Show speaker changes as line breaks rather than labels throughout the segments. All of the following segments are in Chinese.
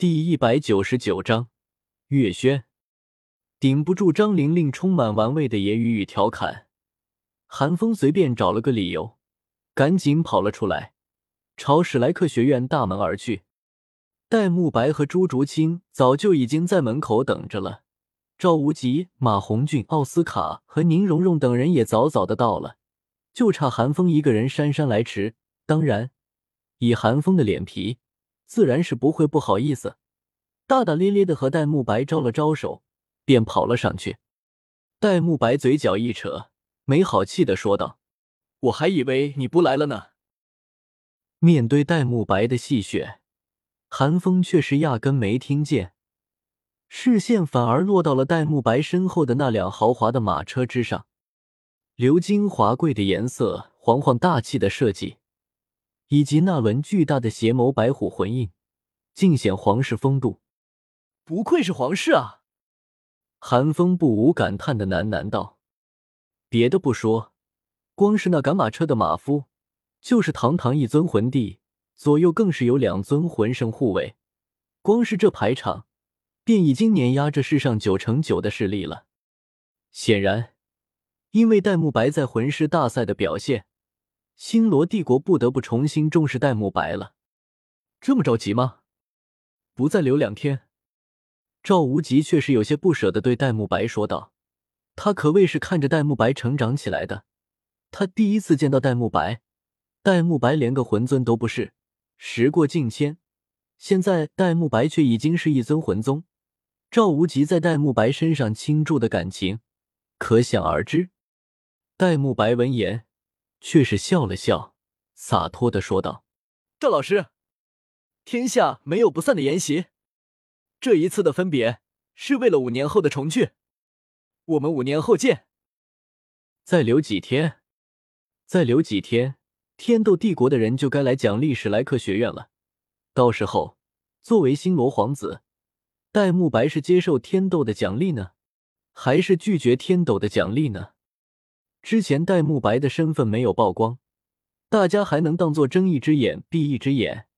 第一百九十九章月轩。顶不住张玲玲充满玩味的言语与调侃，韩风随便找了个理由，赶紧跑了出来，朝史莱克学院大门而去。戴沐白和朱竹清早就已经在门口等着了，赵无极、马红俊、奥斯卡和宁荣荣等人也早早的到了，就差韩风一个人姗姗来迟。当然，以韩风的脸皮。自然是不会不好意思，大大咧咧的和戴沐白招了招手，便跑了上去。戴沐白嘴角一扯，没好气的说道：“我还以为你不来了呢。”面对戴沐白的戏谑，韩风却是压根没听见，视线反而落到了戴沐白身后的那辆豪华的马车之上，鎏金华贵的颜色，煌煌大气的设计。以及那轮巨大的邪眸白虎魂印，尽显皇室风度。不愧是皇室啊！韩风不无感叹的喃喃道：“别的不说，光是那赶马车的马夫，就是堂堂一尊魂帝，左右更是有两尊魂圣护卫。光是这排场，便已经碾压这世上九成九的势力了。显然，因为戴沐白在魂师大赛的表现。”星罗帝国不得不重新重视戴沐白了，这么着急吗？不再留两天？赵无极却是有些不舍的对戴沐白说道：“他可谓是看着戴沐白成长起来的，他第一次见到戴沐白，戴沐白连个魂尊都不是。时过境迁，现在戴沐白却已经是一尊魂宗，赵无极在戴沐白身上倾注的感情，可想而知。”戴沐白闻言。却是笑了笑，洒脱的说道：“赵老师，天下没有不散的筵席。这一次的分别是为了五年后的重聚。我们五年后见。再留几天，再留几天，天斗帝国的人就该来奖励史莱克学院了。到时候，作为星罗皇子，戴沐白是接受天斗的奖励呢，还是拒绝天斗的奖励呢？”之前戴沐白的身份没有曝光，大家还能当做睁一只眼闭一只眼。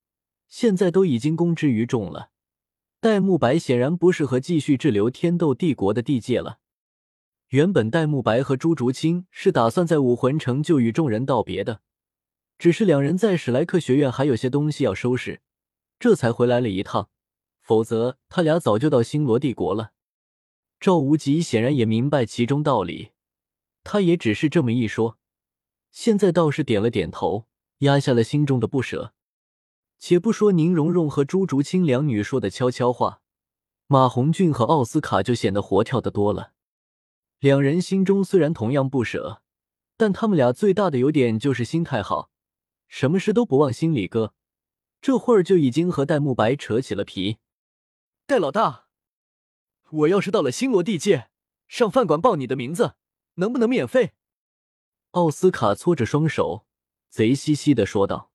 现在都已经公之于众了，戴沐白显然不适合继续滞留天斗帝国的地界了。原本戴沐白和朱竹清是打算在武魂城就与众人道别的，只是两人在史莱克学院还有些东西要收拾，这才回来了一趟。否则他俩早就到星罗帝国了。赵无极显然也明白其中道理。他也只是这么一说，现在倒是点了点头，压下了心中的不舍。且不说宁荣荣和朱竹清两女说的悄悄话，马红俊和奥斯卡就显得活跳的多了。两人心中虽然同样不舍，但他们俩最大的优点就是心态好，什么事都不往心里搁。这会儿就已经和戴沐白扯起了皮。戴老大，我要是到了星罗地界，上饭馆报你的名字。能不能免费？奥斯卡搓着双手，贼兮兮的说道：“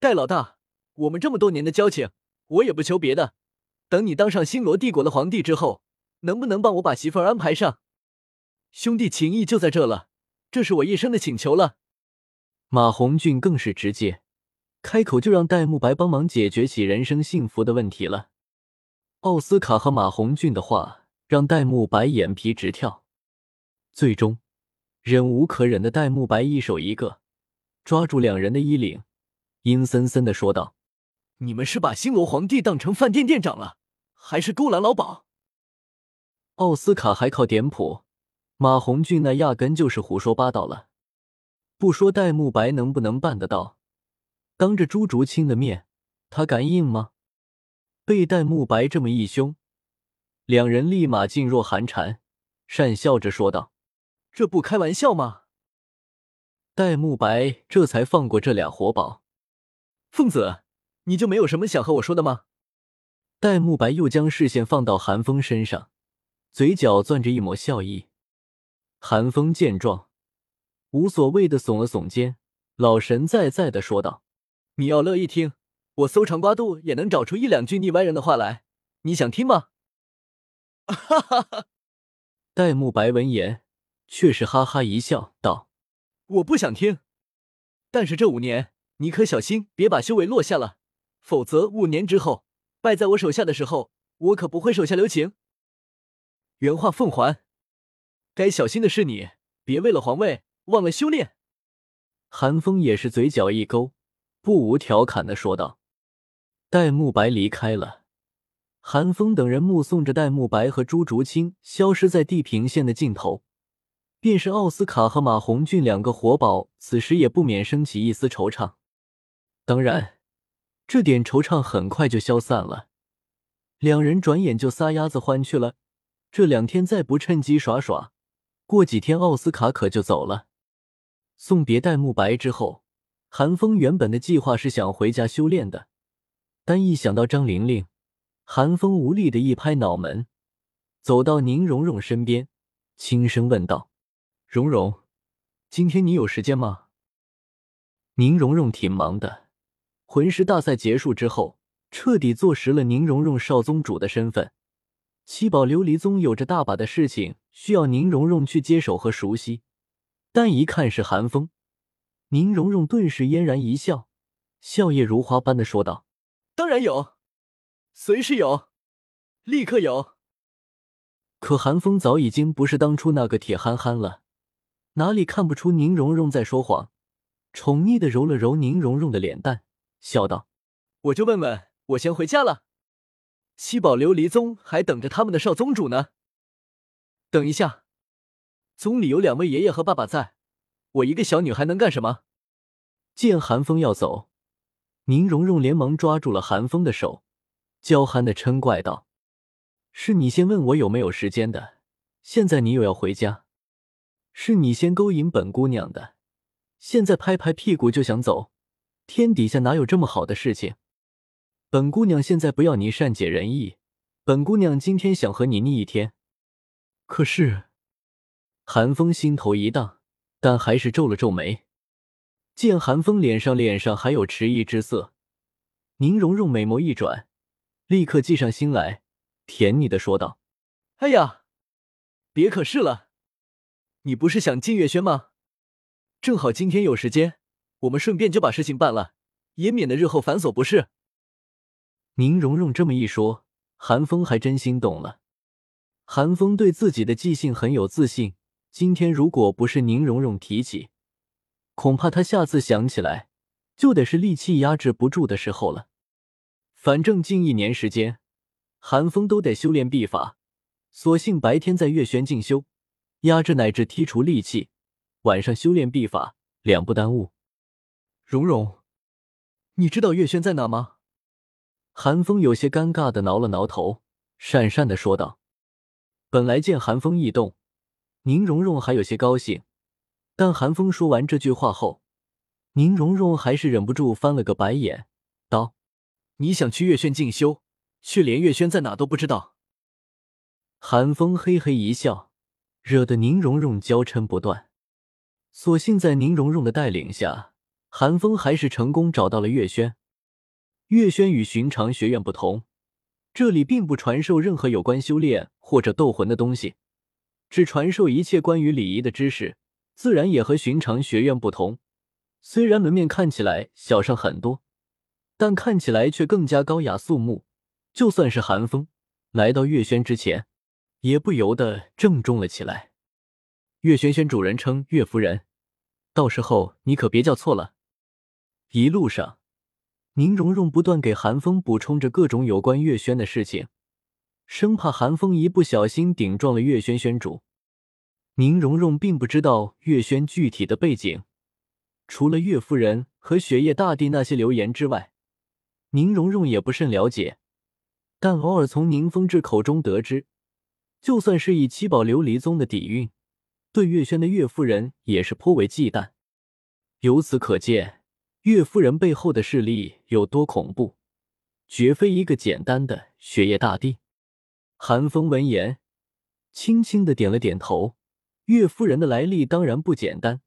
戴老大，我们这么多年的交情，我也不求别的。等你当上星罗帝国的皇帝之后，能不能帮我把媳妇儿安排上？兄弟情谊就在这了，这是我一生的请求了。”马红俊更是直接，开口就让戴沐白帮忙解决起人生幸福的问题了。奥斯卡和马红俊的话让戴沐白眼皮直跳。最终，忍无可忍的戴沐白一手一个抓住两人的衣领，阴森森的说道：“你们是把星罗皇帝当成饭店店长了，还是勾栏老鸨？”奥斯卡还靠点谱，马红俊那压根就是胡说八道了。不说戴沐白能不能办得到，当着朱竹清的面，他敢应吗？被戴沐白这么一凶，两人立马噤若寒蝉，讪笑着说道。这不开玩笑吗？戴沐白这才放过这俩活宝。凤子，你就没有什么想和我说的吗？戴沐白又将视线放到韩风身上，嘴角攥着一抹笑意。韩风见状，无所谓的耸了耸肩，老神在在的说道：“你要乐意听，我搜肠刮肚也能找出一两句腻歪人的话来，你想听吗？” 哈哈哈！戴沐白闻言。却是哈哈一笑，道：“我不想听，但是这五年你可小心别把修为落下了，否则五年之后
败在我手下的时候，我可不会手下留情。原话奉还。该小心的是你，别为了皇位忘了修炼。
韩风也是嘴角一勾，不无调侃的说道。戴沐白离开了，韩风等人目送着戴沐白和朱竹清消失在地平线的尽头，便是奥斯卡和马红俊两个活宝，此时也不免升起一丝惆怅。当然，这点惆怅很快就消散了，两人转眼就撒丫子欢去了。这两天再不趁机耍耍，过几天奥斯卡可就走了。送别戴沐白之后，韩风原本的计划是想回家修炼的。但一想到张玲玲，韩风无力的一拍脑门，走到宁荣荣身边，轻声问道：“蓉蓉，今天你有时间吗？”宁荣荣挺忙的，魂师大赛结束之后，彻底坐实了宁荣荣少宗主的身份。七宝琉璃宗有着大把的事情需要宁荣荣去接手和熟悉，但一看是韩风，宁荣荣顿时嫣然一笑，笑靥如花般的说道。
当然有，随时有，立刻有。
可寒风早已经不是当初那个铁憨憨了，哪里看不出宁荣荣在说谎？宠溺的揉了揉宁荣荣的脸蛋，笑道：“
我就问问，我先回家了。七宝琉璃宗还等着他们的少宗主呢。等一下，宗里有两位爷爷和爸爸在，我一个小女孩能干什么？”
见韩风要走。宁荣荣连忙抓住了韩风的手，娇憨的嗔怪道：“是你先问我有没有时间的，现在你又要回家；是你先勾引本姑娘的，现在拍拍屁股就想走。天底下哪有这么好的事情？本姑娘现在不要你善解人意，本姑娘今天想和你腻一天。可是……”韩风心头一荡，但还是皱了皱眉。见韩风脸上脸上还有迟疑之色，宁荣荣美眸一转，立刻计上心来，甜腻的说道：“
哎呀，别可是了，你不是想进月轩吗？正好今天有时间，我们顺便就把事情办了，也免得日后繁琐不是。”
宁荣荣这么一说，韩风还真心动了。韩风对自己的记性很有自信，今天如果不是宁荣荣提起。恐怕他下次想起来，就得是力气压制不住的时候了。反正近一年时间，韩风都得修炼秘法，索性白天在月轩进修，压制乃至剔除戾气，晚上修炼秘法，两不耽误。
蓉蓉，你知道月轩在哪吗？
韩风有些尴尬的挠了挠头，讪讪的说道。本来见韩风异动，宁荣荣还有些高兴。但韩风说完这句话后，宁荣荣还是忍不住翻了个白眼，道：“
你想去月轩进修，却连月轩在哪都不知道。”
韩风嘿嘿一笑，惹得宁荣荣娇嗔不断。所幸在宁荣荣的带领下，韩风还是成功找到了月轩。月轩与寻常学院不同，这里并不传授任何有关修炼或者斗魂的东西，只传授一切关于礼仪的知识。自然也和寻常学院不同，虽然门面看起来小上很多，但看起来却更加高雅肃穆。就算是寒风来到月轩之前，也不由得郑重了起来。月轩轩主人称月夫人，到时候你可别叫错了。一路上，宁荣荣不断给韩风补充着各种有关月轩的事情，生怕韩风一不小心顶撞了月轩轩主。宁荣荣并不知道月轩具体的背景，除了岳夫人和雪夜大帝那些流言之外，宁荣荣也不甚了解。但偶尔从宁风致口中得知，就算是以七宝琉璃宗的底蕴，对月轩的岳夫人也是颇为忌惮。由此可见，岳夫人背后的势力有多恐怖，绝非一个简单的雪夜大帝。韩风闻言，轻轻的点了点头。岳夫人的来历当然不简单，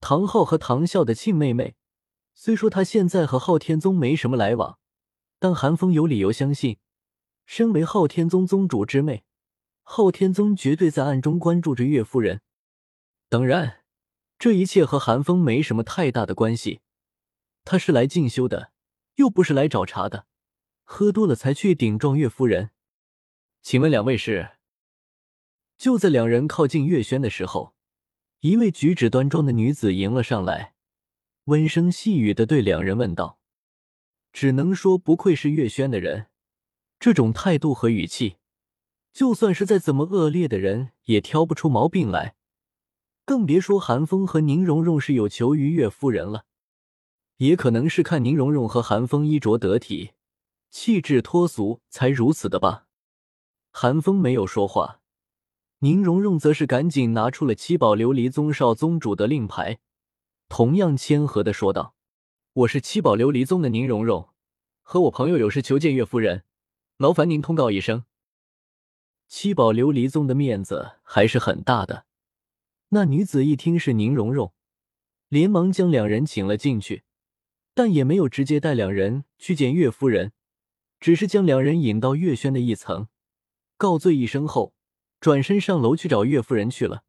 唐昊和唐啸的亲妹妹。虽说她现在和昊天宗没什么来往，但韩风有理由相信，身为昊天宗宗主之妹，昊天宗绝对在暗中关注着岳夫人。当然，这一切和韩风没什么太大的关系。他是来进修的，又不是来找茬的。喝多了才去顶撞岳夫人。请问两位是？就在两人靠近月轩的时候，一位举止端庄的女子迎了上来，温声细语的对两人问道：“只能说不愧是月轩的人，这种态度和语气，就算是再怎么恶劣的人也挑不出毛病来。更别说韩风和宁荣荣是有求于岳夫人了。也可能是看宁荣荣和韩风衣着得体，气质脱俗，才如此的吧。”韩风没有说话。宁荣荣则是赶紧拿出了七宝琉璃宗少宗主的令牌，同样谦和的说道：“我是七宝琉璃宗的宁荣荣，和我朋友有事求见岳夫人，劳烦您通告一声。”七宝琉璃宗的面子还是很大的。那女子一听是宁荣荣，连忙将两人请了进去，但也没有直接带两人去见岳夫人，只是将两人引到岳轩的一层，告罪一声后。转身上楼去找岳夫人去了。